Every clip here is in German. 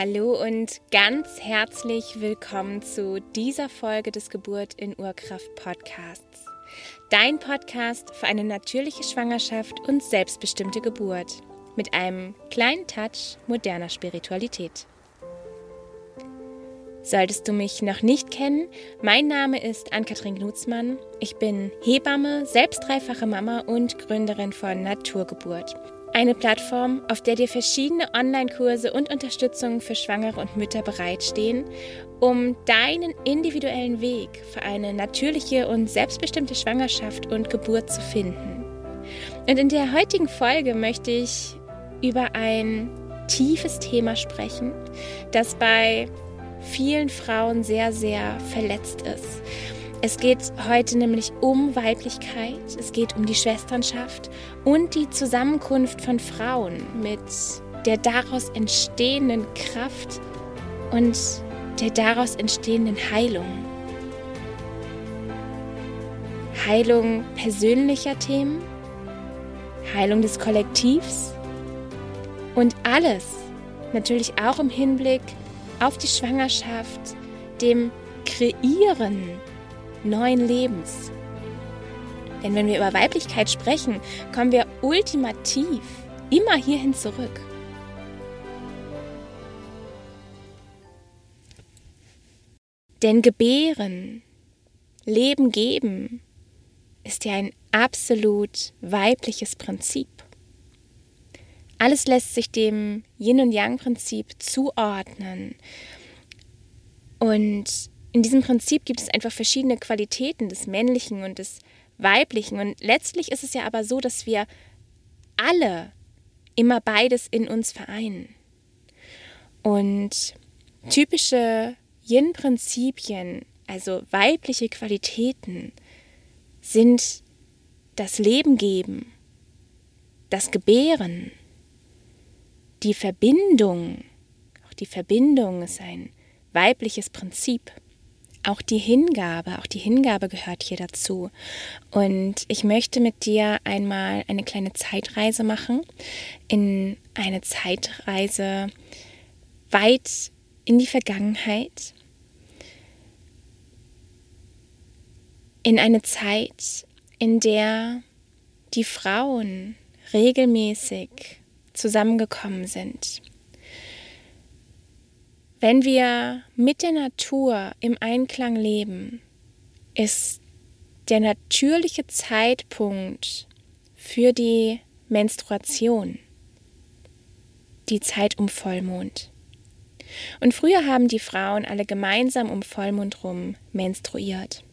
Hallo und ganz herzlich willkommen zu dieser Folge des Geburt in Urkraft Podcasts. Dein Podcast für eine natürliche Schwangerschaft und selbstbestimmte Geburt mit einem kleinen Touch moderner Spiritualität. Solltest du mich noch nicht kennen, mein Name ist Ann-Kathrin Knutzmann. Ich bin Hebamme, selbst dreifache Mama und Gründerin von Naturgeburt eine Plattform, auf der dir verschiedene Online-Kurse und Unterstützungen für Schwangere und Mütter bereitstehen, um deinen individuellen Weg für eine natürliche und selbstbestimmte Schwangerschaft und Geburt zu finden. Und in der heutigen Folge möchte ich über ein tiefes Thema sprechen, das bei vielen Frauen sehr, sehr verletzt ist. Es geht heute nämlich um Weiblichkeit, es geht um die Schwesternschaft und die Zusammenkunft von Frauen mit der daraus entstehenden Kraft und der daraus entstehenden Heilung. Heilung persönlicher Themen, Heilung des Kollektivs und alles natürlich auch im Hinblick auf die Schwangerschaft, dem Kreieren neuen Lebens. Denn wenn wir über Weiblichkeit sprechen, kommen wir ultimativ immer hierhin zurück. Denn gebären, Leben geben, ist ja ein absolut weibliches Prinzip. Alles lässt sich dem Yin- und Yang-Prinzip zuordnen. Und in diesem Prinzip gibt es einfach verschiedene Qualitäten des Männlichen und des Weiblichen. Und letztlich ist es ja aber so, dass wir alle immer beides in uns vereinen. Und typische Yin-Prinzipien, also weibliche Qualitäten, sind das Leben geben, das Gebären, die Verbindung. Auch die Verbindung ist ein weibliches Prinzip auch die Hingabe, auch die Hingabe gehört hier dazu. Und ich möchte mit dir einmal eine kleine Zeitreise machen, in eine Zeitreise weit in die Vergangenheit, in eine Zeit, in der die Frauen regelmäßig zusammengekommen sind wenn wir mit der Natur im Einklang leben, ist der natürliche Zeitpunkt für die Menstruation die Zeit um Vollmond. Und früher haben die Frauen alle gemeinsam um Vollmond rum menstruiert.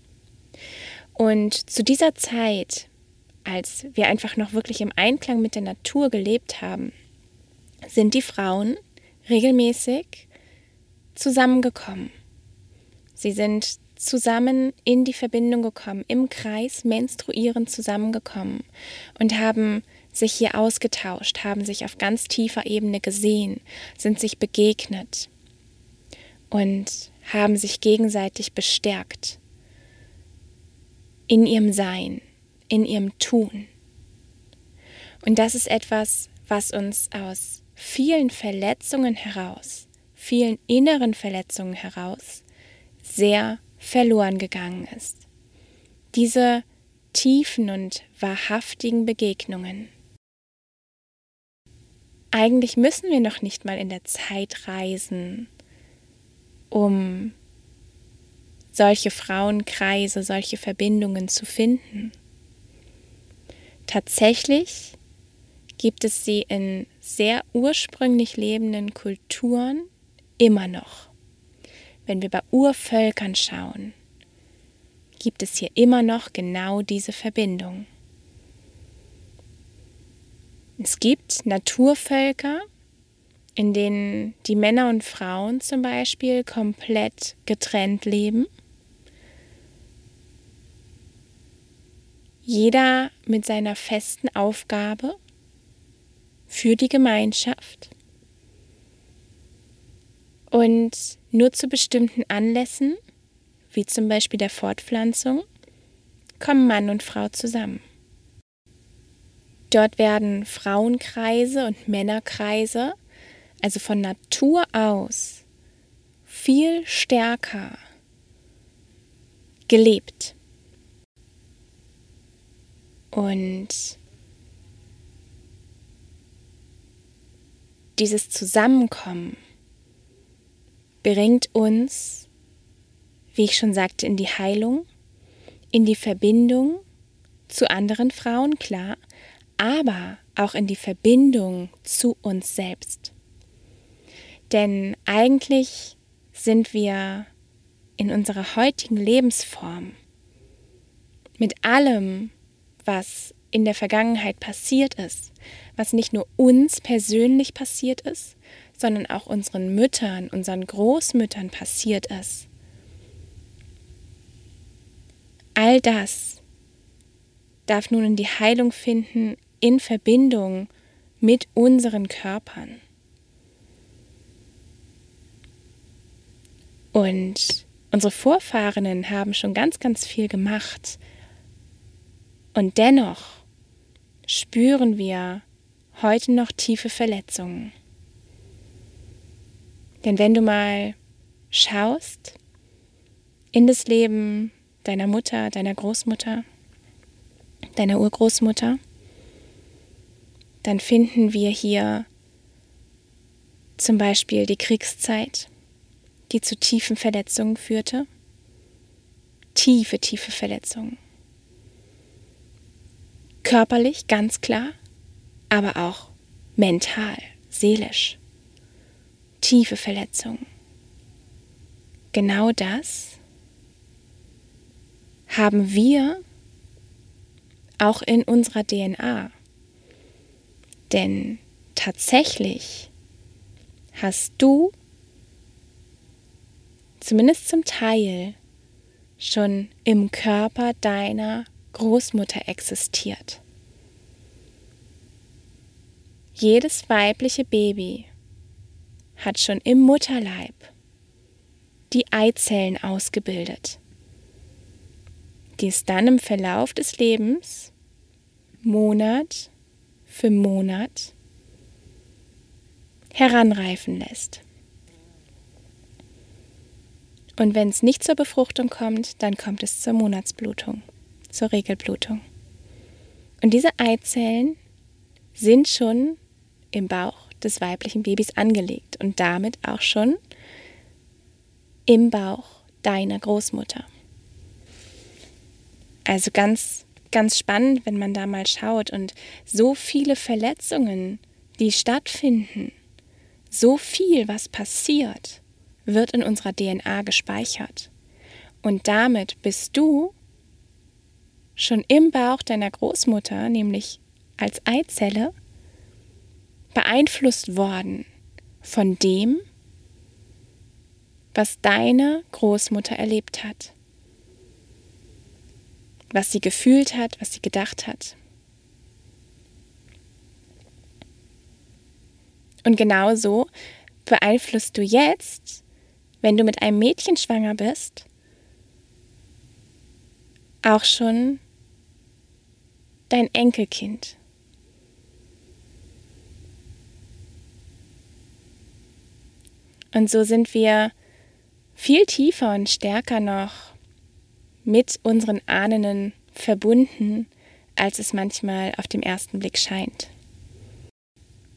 Und zu dieser Zeit, als wir einfach noch wirklich im Einklang mit der Natur gelebt haben, sind die Frauen regelmäßig zusammengekommen. Sie sind zusammen in die Verbindung gekommen, im Kreis menstruierend zusammengekommen und haben sich hier ausgetauscht, haben sich auf ganz tiefer Ebene gesehen, sind sich begegnet und haben sich gegenseitig bestärkt in ihrem Sein, in ihrem Tun. Und das ist etwas, was uns aus vielen Verletzungen heraus vielen inneren Verletzungen heraus sehr verloren gegangen ist. Diese tiefen und wahrhaftigen Begegnungen. Eigentlich müssen wir noch nicht mal in der Zeit reisen, um solche Frauenkreise, solche Verbindungen zu finden. Tatsächlich gibt es sie in sehr ursprünglich lebenden Kulturen immer noch. Wenn wir bei Urvölkern schauen, gibt es hier immer noch genau diese Verbindung. Es gibt Naturvölker, in denen die Männer und Frauen zum Beispiel komplett getrennt leben. Jeder mit seiner festen Aufgabe für die Gemeinschaft. Und nur zu bestimmten Anlässen, wie zum Beispiel der Fortpflanzung, kommen Mann und Frau zusammen. Dort werden Frauenkreise und Männerkreise also von Natur aus, viel stärker gelebt. Und dieses Zusammenkommen bringt uns, wie ich schon sagte, in die Heilung, in die Verbindung zu anderen Frauen, klar, aber auch in die Verbindung zu uns selbst. Denn eigentlich sind wir in unserer heutigen Lebensform mit allem, was in der Vergangenheit passiert ist, was nicht nur uns persönlich passiert ist, sondern auch unseren Müttern, unseren Großmüttern passiert ist. All das darf nun in die Heilung finden in Verbindung mit unseren Körpern. Und unsere Vorfahren haben schon ganz, ganz viel gemacht. Und dennoch spüren wir heute noch tiefe Verletzungen. Denn wenn du mal schaust in das Leben deiner Mutter, deiner Großmutter, deiner Urgroßmutter, dann finden wir hier zum Beispiel die Kriegszeit, die zu tiefen Verletzungen führte. Tiefe, tiefe Verletzungen. Körperlich, ganz klar, aber auch mental, seelisch. Tiefe Verletzungen. Genau das haben wir auch in unserer DNA. Denn tatsächlich hast du zumindest zum Teil schon im Körper deiner Großmutter existiert. Jedes weibliche Baby hat schon im Mutterleib die Eizellen ausgebildet, die es dann im Verlauf des Lebens Monat für Monat heranreifen lässt. Und wenn es nicht zur Befruchtung kommt, dann kommt es zur Monatsblutung, zur Regelblutung. Und diese Eizellen sind schon im Bauch des weiblichen Babys angelegt und damit auch schon im Bauch deiner Großmutter. Also ganz, ganz spannend, wenn man da mal schaut und so viele Verletzungen, die stattfinden, so viel, was passiert wird in unserer DNA gespeichert. Und damit bist du schon im Bauch deiner Großmutter, nämlich als Eizelle, beeinflusst worden von dem, was deine Großmutter erlebt hat, was sie gefühlt hat, was sie gedacht hat. Und genauso beeinflusst du jetzt wenn du mit einem Mädchen schwanger bist, auch schon dein Enkelkind. Und so sind wir viel tiefer und stärker noch mit unseren Ahnen verbunden, als es manchmal auf dem ersten Blick scheint.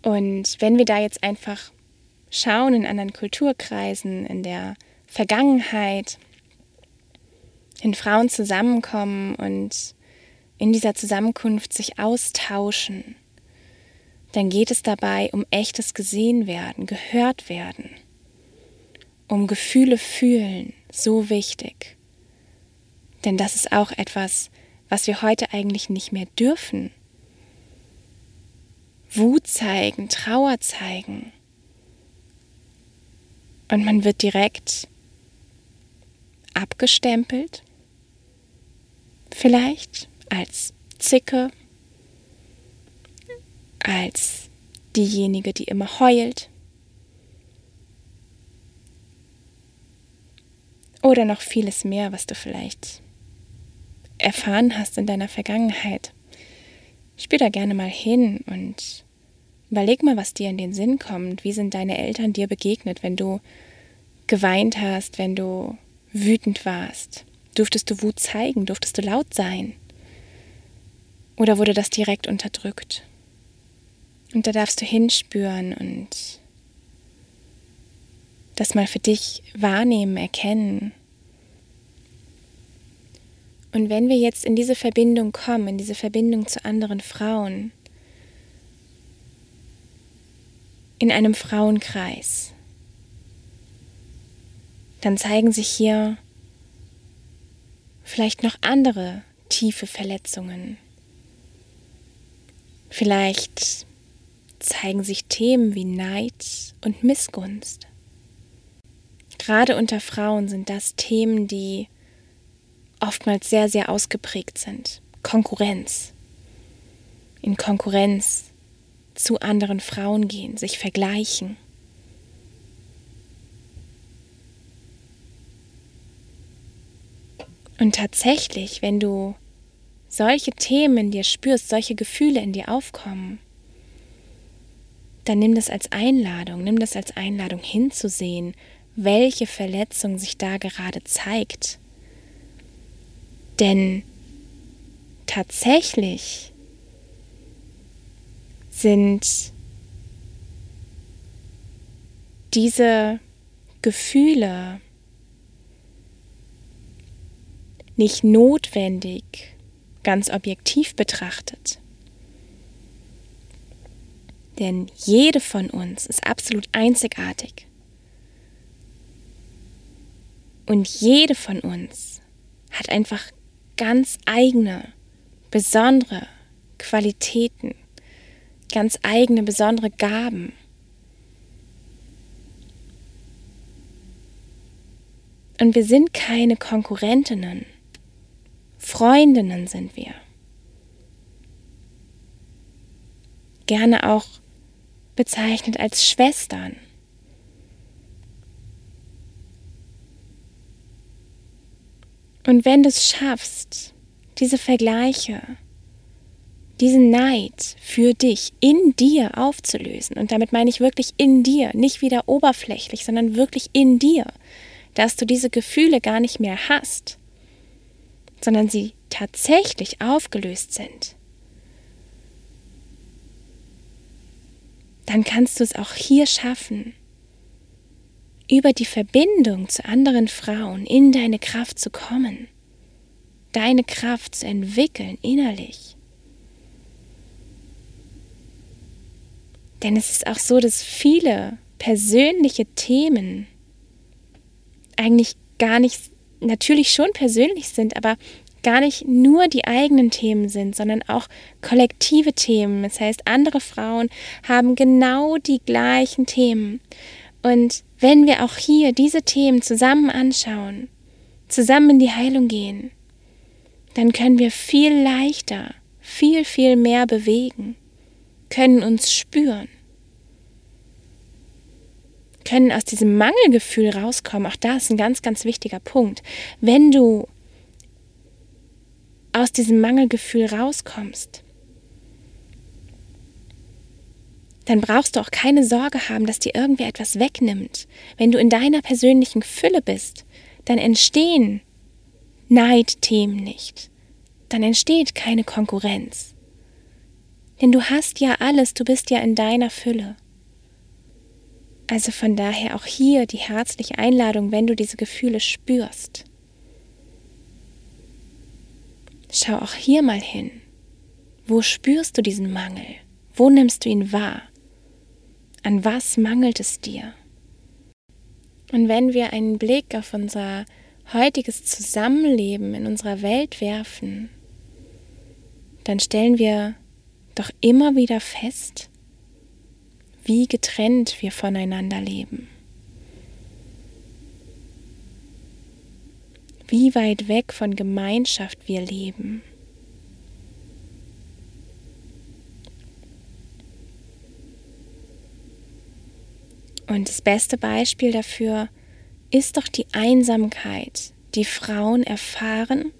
Und wenn wir da jetzt einfach schauen in anderen Kulturkreisen, in der Vergangenheit, wenn Frauen zusammenkommen und in dieser Zusammenkunft sich austauschen, dann geht es dabei um echtes gesehen werden, gehört werden, um Gefühle fühlen, so wichtig. Denn das ist auch etwas, was wir heute eigentlich nicht mehr dürfen. Wut zeigen, Trauer zeigen, und man wird direkt abgestempelt, vielleicht als Zicke, als diejenige, die immer heult. Oder noch vieles mehr, was du vielleicht erfahren hast in deiner Vergangenheit. Spür da gerne mal hin und Überleg mal, was dir in den Sinn kommt. Wie sind deine Eltern dir begegnet, wenn du geweint hast, wenn du wütend warst? Durftest du Wut zeigen? Durftest du laut sein? Oder wurde das direkt unterdrückt? Und da darfst du hinspüren und das mal für dich wahrnehmen, erkennen. Und wenn wir jetzt in diese Verbindung kommen, in diese Verbindung zu anderen Frauen, in einem Frauenkreis, dann zeigen sich hier vielleicht noch andere tiefe Verletzungen. Vielleicht zeigen sich Themen wie Neid und Missgunst. Gerade unter Frauen sind das Themen, die oftmals sehr, sehr ausgeprägt sind. Konkurrenz. In Konkurrenz zu anderen Frauen gehen, sich vergleichen. Und tatsächlich, wenn du solche Themen in dir spürst, solche Gefühle in dir aufkommen, dann nimm das als Einladung, nimm das als Einladung hinzusehen, welche Verletzung sich da gerade zeigt. Denn tatsächlich sind diese Gefühle nicht notwendig, ganz objektiv betrachtet. Denn jede von uns ist absolut einzigartig. Und jede von uns hat einfach ganz eigene, besondere Qualitäten, ganz eigene, besondere Gaben. Und wir sind keine Konkurrentinnen. Freundinnen sind wir. Gerne auch bezeichnet als Schwestern. Und wenn du es schaffst, diese Vergleiche, diesen Neid für dich in dir aufzulösen, und damit meine ich wirklich in dir, nicht wieder oberflächlich, sondern wirklich in dir, dass du diese Gefühle gar nicht mehr hast, sondern sie tatsächlich aufgelöst sind, dann kannst du es auch hier schaffen, über die Verbindung zu anderen Frauen in deine Kraft zu kommen, deine Kraft zu entwickeln innerlich. Denn es ist auch so, dass viele persönliche Themen eigentlich gar nicht, natürlich schon persönlich sind, aber gar nicht nur die eigenen Themen sind, sondern auch kollektive Themen. Das heißt, andere Frauen haben genau die gleichen Themen. Und wenn wir auch hier diese Themen zusammen anschauen, zusammen in die Heilung gehen, dann können wir viel leichter, viel, viel mehr bewegen, können uns spüren, können aus diesem Mangelgefühl rauskommen. Auch da ist ein ganz, ganz wichtiger Punkt. Wenn du aus diesem Mangelgefühl rauskommst, dann brauchst du auch keine Sorge haben, dass dir irgendwer etwas wegnimmt. Wenn du in deiner persönlichen Fülle bist, dann entstehen Neidthemen nicht. Dann entsteht keine Konkurrenz. Denn du hast ja alles, du bist ja in deiner Fülle. Also von daher auch hier die herzliche Einladung, wenn du diese Gefühle spürst. Schau auch hier mal hin. Wo spürst du diesen Mangel? Wo nimmst du ihn wahr? An was mangelt es dir? Und wenn wir einen Blick auf unser heutiges Zusammenleben in unserer Welt werfen, dann stellen wir doch immer wieder fest, wie getrennt wir voneinander leben. Wie weit weg von Gemeinschaft wir leben. Und das beste Beispiel dafür ist doch die Einsamkeit, die Frauen erfahren,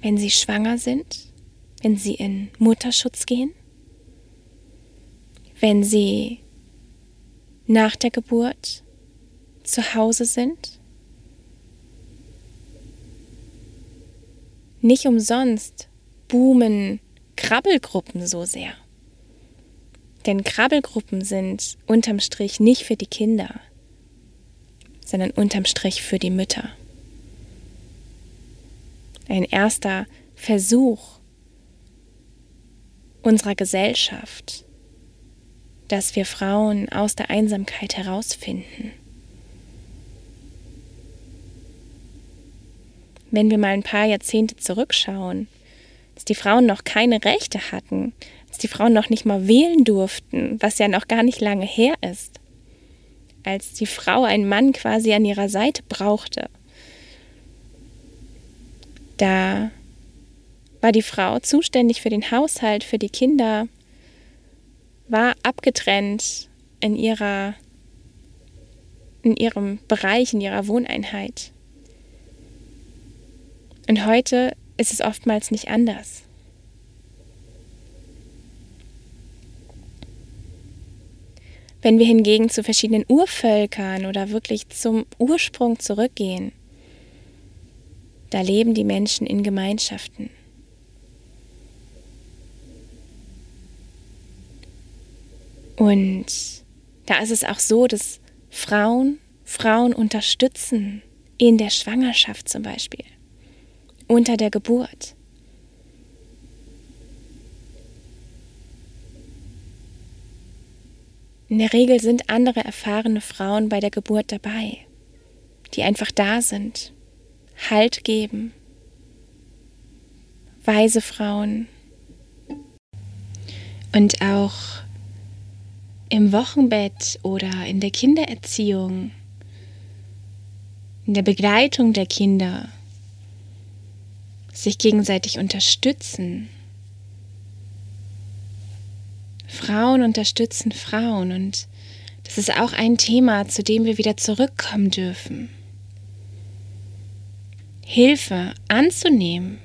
wenn sie schwanger sind, wenn sie in Mutterschutz gehen. wenn sie nach der Geburt zu Hause sind? Nicht umsonst boomen Krabbelgruppen so sehr. Denn Krabbelgruppen sind unterm Strich nicht für die Kinder, sondern unterm Strich für die Mütter. Ein erster Versuch unserer Gesellschaft, dass wir Frauen aus der Einsamkeit herausfinden. Wenn wir mal ein paar Jahrzehnte zurückschauen, dass die Frauen noch keine Rechte hatten, die Frauen noch nicht mal wählen durften, was ja noch gar nicht lange her ist, als die Frau einen Mann quasi an ihrer Seite brauchte. Da war die Frau zuständig für den Haushalt, für die Kinder, war abgetrennt in ihrer in ihrem Bereich, in ihrer Wohneinheit. Und heute ist es oftmals nicht anders. Wenn wir hingegen zu verschiedenen Urvölkern oder wirklich zum Ursprung zurückgehen, da leben die Menschen in Gemeinschaften. Und da ist es auch so, dass Frauen Frauen unterstützen in der Schwangerschaft zum Beispiel unter der Geburt. In der Regel sind andere erfahrene Frauen bei der Geburt dabei, die einfach da sind, Halt geben, weise Frauen und auch im Wochenbett oder in der Kindererziehung, in der Begleitung der Kinder sich gegenseitig unterstützen. Frauen unterstützen Frauen und das ist auch ein Thema, zu dem wir wieder zurückkommen dürfen. Hilfe anzunehmen,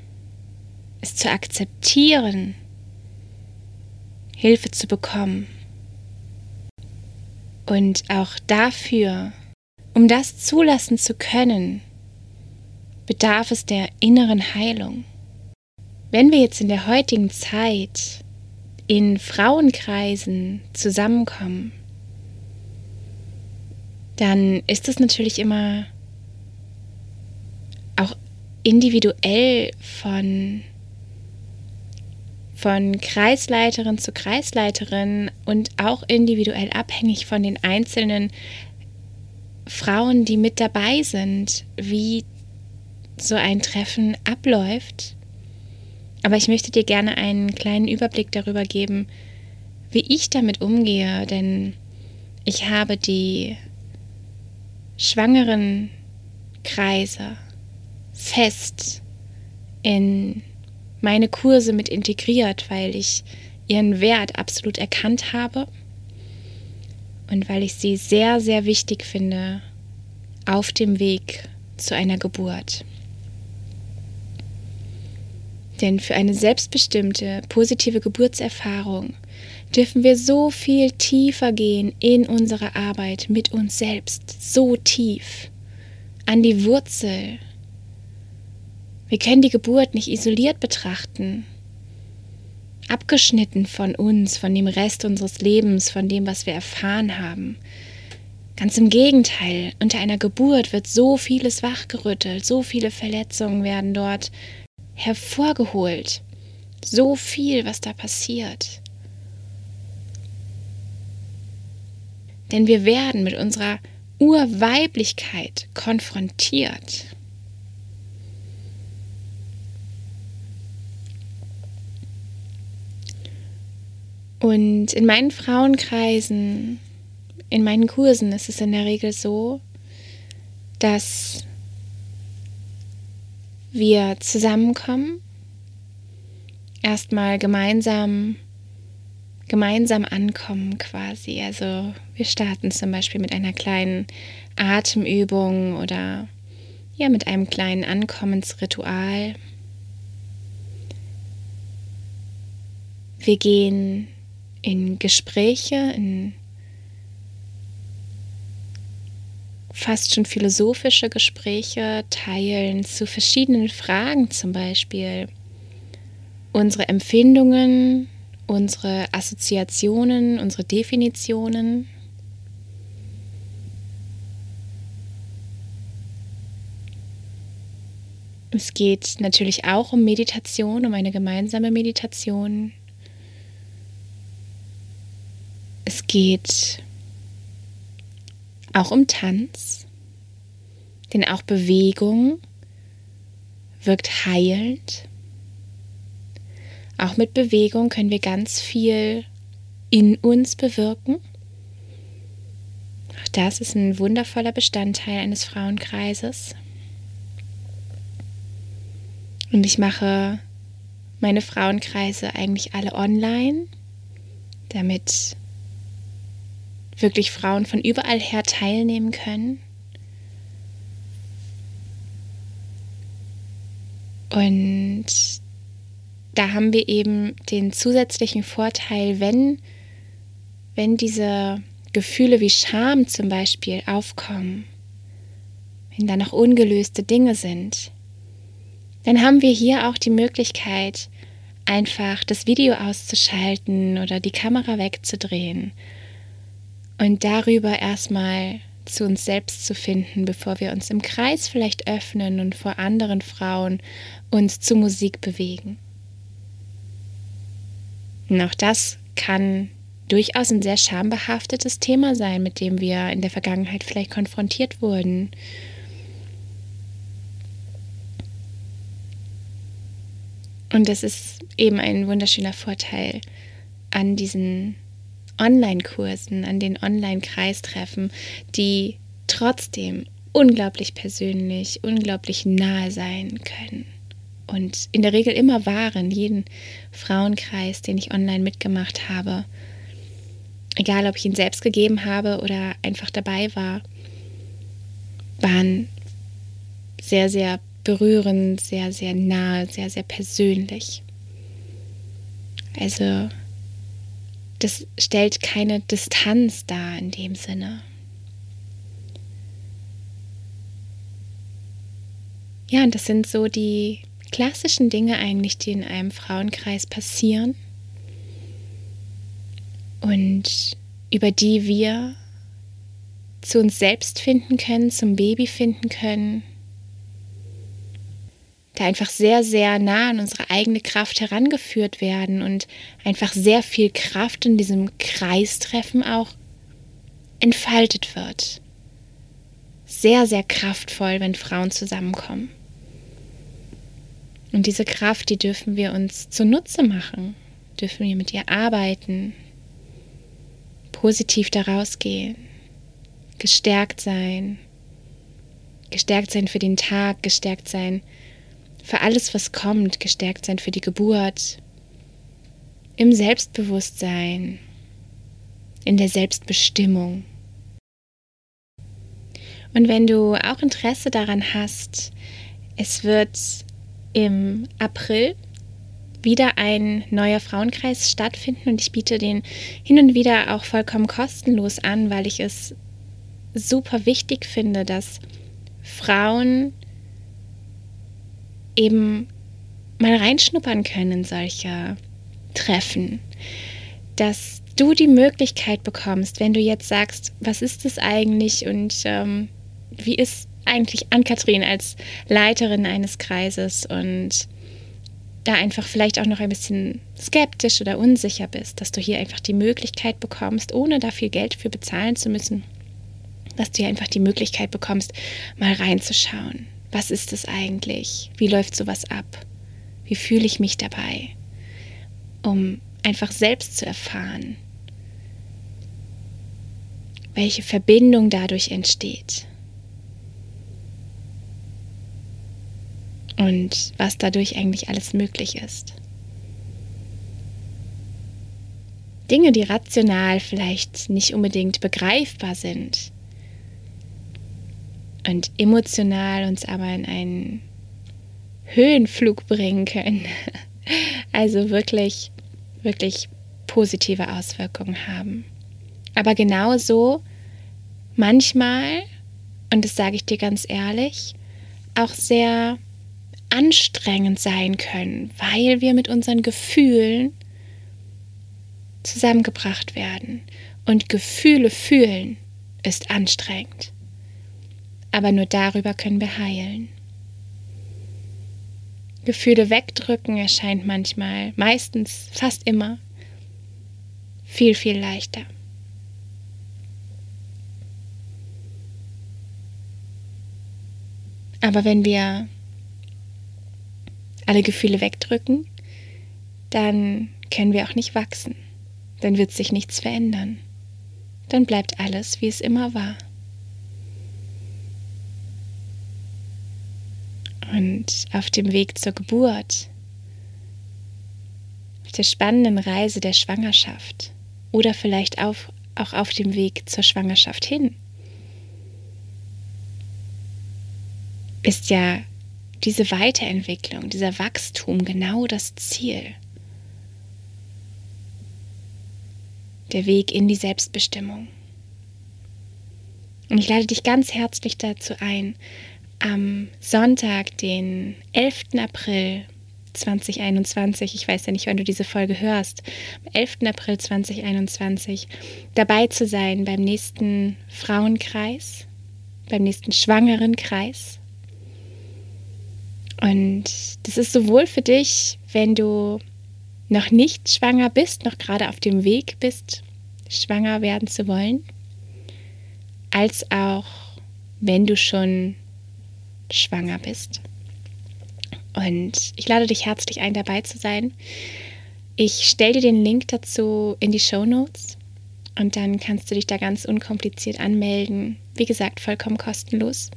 es zu akzeptieren, Hilfe zu bekommen. Und auch dafür, um das zulassen zu können, bedarf es der inneren Heilung. Wenn wir jetzt in der heutigen Zeit in Frauenkreisen zusammenkommen, dann ist es natürlich immer auch individuell von, von Kreisleiterin zu Kreisleiterin und auch individuell abhängig von den einzelnen Frauen, die mit dabei sind, wie so ein Treffen abläuft. Aber ich möchte dir gerne einen kleinen Überblick darüber geben, wie ich damit umgehe, denn ich habe die schwangeren Kreise fest in meine Kurse mit integriert, weil ich ihren Wert absolut erkannt habe und weil ich sie sehr, sehr wichtig finde auf dem Weg zu einer Geburt. Denn für eine selbstbestimmte, positive Geburtserfahrung dürfen wir so viel tiefer gehen in unsere Arbeit mit uns selbst, so tief, an die Wurzel. Wir können die Geburt nicht isoliert betrachten, abgeschnitten von uns, von dem Rest unseres Lebens, von dem, was wir erfahren haben. Ganz im Gegenteil, unter einer Geburt wird so vieles wachgerüttelt, so viele Verletzungen werden dort hervorgeholt. So viel, was da passiert. Denn wir werden mit unserer Urweiblichkeit konfrontiert. Und in meinen Frauenkreisen, in meinen Kursen ist es in der Regel so, dass wir zusammenkommen, erstmal gemeinsam gemeinsam ankommen quasi. Also wir starten zum Beispiel mit einer kleinen Atemübung oder ja mit einem kleinen Ankommensritual. Wir gehen in Gespräche, in fast schon philosophische Gespräche teilen zu verschiedenen Fragen zum Beispiel. Unsere Empfindungen, unsere Assoziationen, unsere Definitionen. Es geht natürlich auch um Meditation, um eine gemeinsame Meditation. Es geht auch um Tanz, denn auch Bewegung wirkt heilend. Auch mit Bewegung können wir ganz viel in uns bewirken. Auch das ist ein wundervoller Bestandteil eines Frauenkreises. Und ich mache meine Frauenkreise eigentlich alle online, damit wirklich Frauen von überall her teilnehmen können. Und da haben wir eben den zusätzlichen Vorteil, wenn, wenn diese Gefühle wie Scham zum Beispiel aufkommen, wenn da noch ungelöste Dinge sind, dann haben wir hier auch die Möglichkeit, einfach das Video auszuschalten oder die Kamera wegzudrehen und darüber erstmal zu uns selbst zu finden, bevor wir uns im Kreis vielleicht öffnen und vor anderen Frauen uns zu Musik bewegen. Und auch das kann durchaus ein sehr schambehaftetes Thema sein, mit dem wir in der Vergangenheit vielleicht konfrontiert wurden. Und das ist eben ein wunderschöner Vorteil an diesen Online-Kursen, an den Online-Kreistreffen, die trotzdem unglaublich persönlich, unglaublich nahe sein können. Und in der Regel immer waren, jeden Frauenkreis, den ich online mitgemacht habe, egal ob ich ihn selbst gegeben habe oder einfach dabei war, waren sehr, sehr berührend, sehr, sehr nahe, sehr, sehr persönlich. Also das stellt keine Distanz dar in dem Sinne. Ja, und das sind so die klassischen Dinge eigentlich, die in einem Frauenkreis passieren und über die wir zu uns selbst finden können, zum Baby finden können da einfach sehr, sehr nah an unsere eigene Kraft herangeführt werden und einfach sehr viel Kraft in diesem Kreistreffen auch entfaltet wird. Sehr, sehr kraftvoll, wenn Frauen zusammenkommen. Und diese Kraft, die dürfen wir uns zunutze machen, dürfen wir mit ihr arbeiten, positiv daraus gehen, gestärkt sein, gestärkt sein für den Tag, gestärkt sein für alles, was kommt, gestärkt sein für die Geburt, im Selbstbewusstsein, in der Selbstbestimmung. Und wenn du auch Interesse daran hast, es wird im April wieder ein neuer Frauenkreis stattfinden und ich biete den hin und wieder auch vollkommen kostenlos an, weil ich es super wichtig finde, dass Frauen eben mal reinschnuppern können in solche Treffen. Dass du die Möglichkeit bekommst, wenn du jetzt sagst, was ist das eigentlich und ähm, wie ist eigentlich Ann-Kathrin als Leiterin eines Kreises und da einfach vielleicht auch noch ein bisschen skeptisch oder unsicher bist, dass du hier einfach die Möglichkeit bekommst, ohne da viel Geld für bezahlen zu müssen, dass du hier einfach die Möglichkeit bekommst, mal reinzuschauen was ist es eigentlich? Wie läuft sowas ab? Wie fühle ich mich dabei? Um einfach selbst zu erfahren, welche Verbindung dadurch entsteht. Und was dadurch eigentlich alles möglich ist. Dinge, die rational vielleicht nicht unbedingt begreifbar sind, und emotional uns aber in einen Höhenflug bringen können. Also wirklich, wirklich positive Auswirkungen haben. Aber genauso manchmal, und das sage ich dir ganz ehrlich, auch sehr anstrengend sein können, weil wir mit unseren Gefühlen zusammengebracht werden. Und Gefühle fühlen ist anstrengend. Aber nur darüber können wir heilen. Gefühle wegdrücken erscheint manchmal, meistens, fast immer, viel, viel leichter. Aber wenn wir alle Gefühle wegdrücken, dann können wir auch nicht wachsen. Dann wird sich nichts verändern. Dann bleibt alles, wie es immer war. Und auf dem Weg zur Geburt, auf der spannenden Reise der Schwangerschaft oder vielleicht auf, auch auf dem Weg zur Schwangerschaft hin, ist ja diese Weiterentwicklung, dieser Wachstum genau das Ziel. Der Weg in die Selbstbestimmung. Und ich lade dich ganz herzlich dazu ein, am Sonntag, den 11. April 2021, ich weiß ja nicht, wann du diese Folge hörst, am 11. April 2021 dabei zu sein beim nächsten Frauenkreis, beim nächsten Schwangerenkreis und das ist sowohl für dich, wenn du noch nicht schwanger bist, noch gerade auf dem Weg bist, schwanger werden zu wollen, als auch wenn du schon schwanger bist. Und ich lade dich herzlich ein, dabei zu sein. Ich stelle dir den Link dazu in die Show Notes und dann kannst du dich da ganz unkompliziert anmelden. Wie gesagt, vollkommen kostenlos.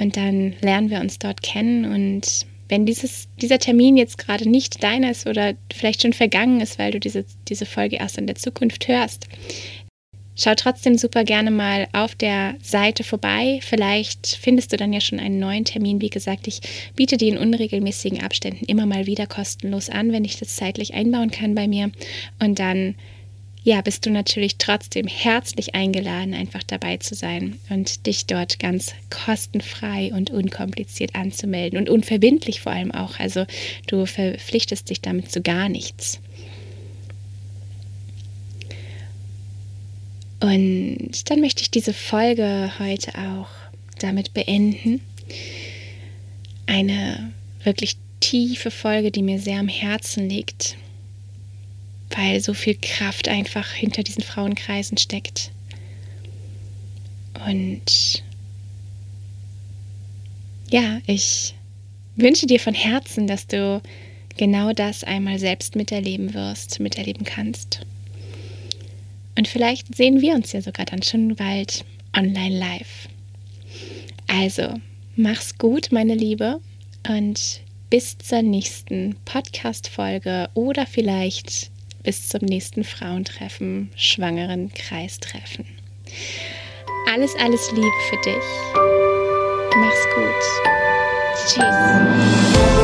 Und dann lernen wir uns dort kennen. Und wenn dieses, dieser Termin jetzt gerade nicht deiner ist oder vielleicht schon vergangen ist, weil du diese, diese Folge erst in der Zukunft hörst, schau trotzdem super gerne mal auf der Seite vorbei. Vielleicht findest du dann ja schon einen neuen Termin. Wie gesagt, ich biete die in unregelmäßigen Abständen immer mal wieder kostenlos an, wenn ich das zeitlich einbauen kann bei mir. Und dann ja, bist du natürlich trotzdem herzlich eingeladen, einfach dabei zu sein und dich dort ganz kostenfrei und unkompliziert anzumelden und unverbindlich vor allem auch. Also du verpflichtest dich damit zu gar nichts. Und dann möchte ich diese Folge heute auch damit beenden. Eine wirklich tiefe Folge, die mir sehr am Herzen liegt weil so viel Kraft einfach hinter diesen Frauenkreisen steckt. Und ja, ich wünsche dir von Herzen, dass du genau das einmal selbst miterleben wirst, miterleben kannst. Und vielleicht sehen wir uns ja sogar dann schon bald online live. Also, mach's gut, meine Liebe, und bis zur nächsten Podcast-Folge oder vielleicht bis zum nächsten Frauentreffen, schwangeren Kreistreffen. Alles, alles Liebe für dich. Mach's gut. Tschüss.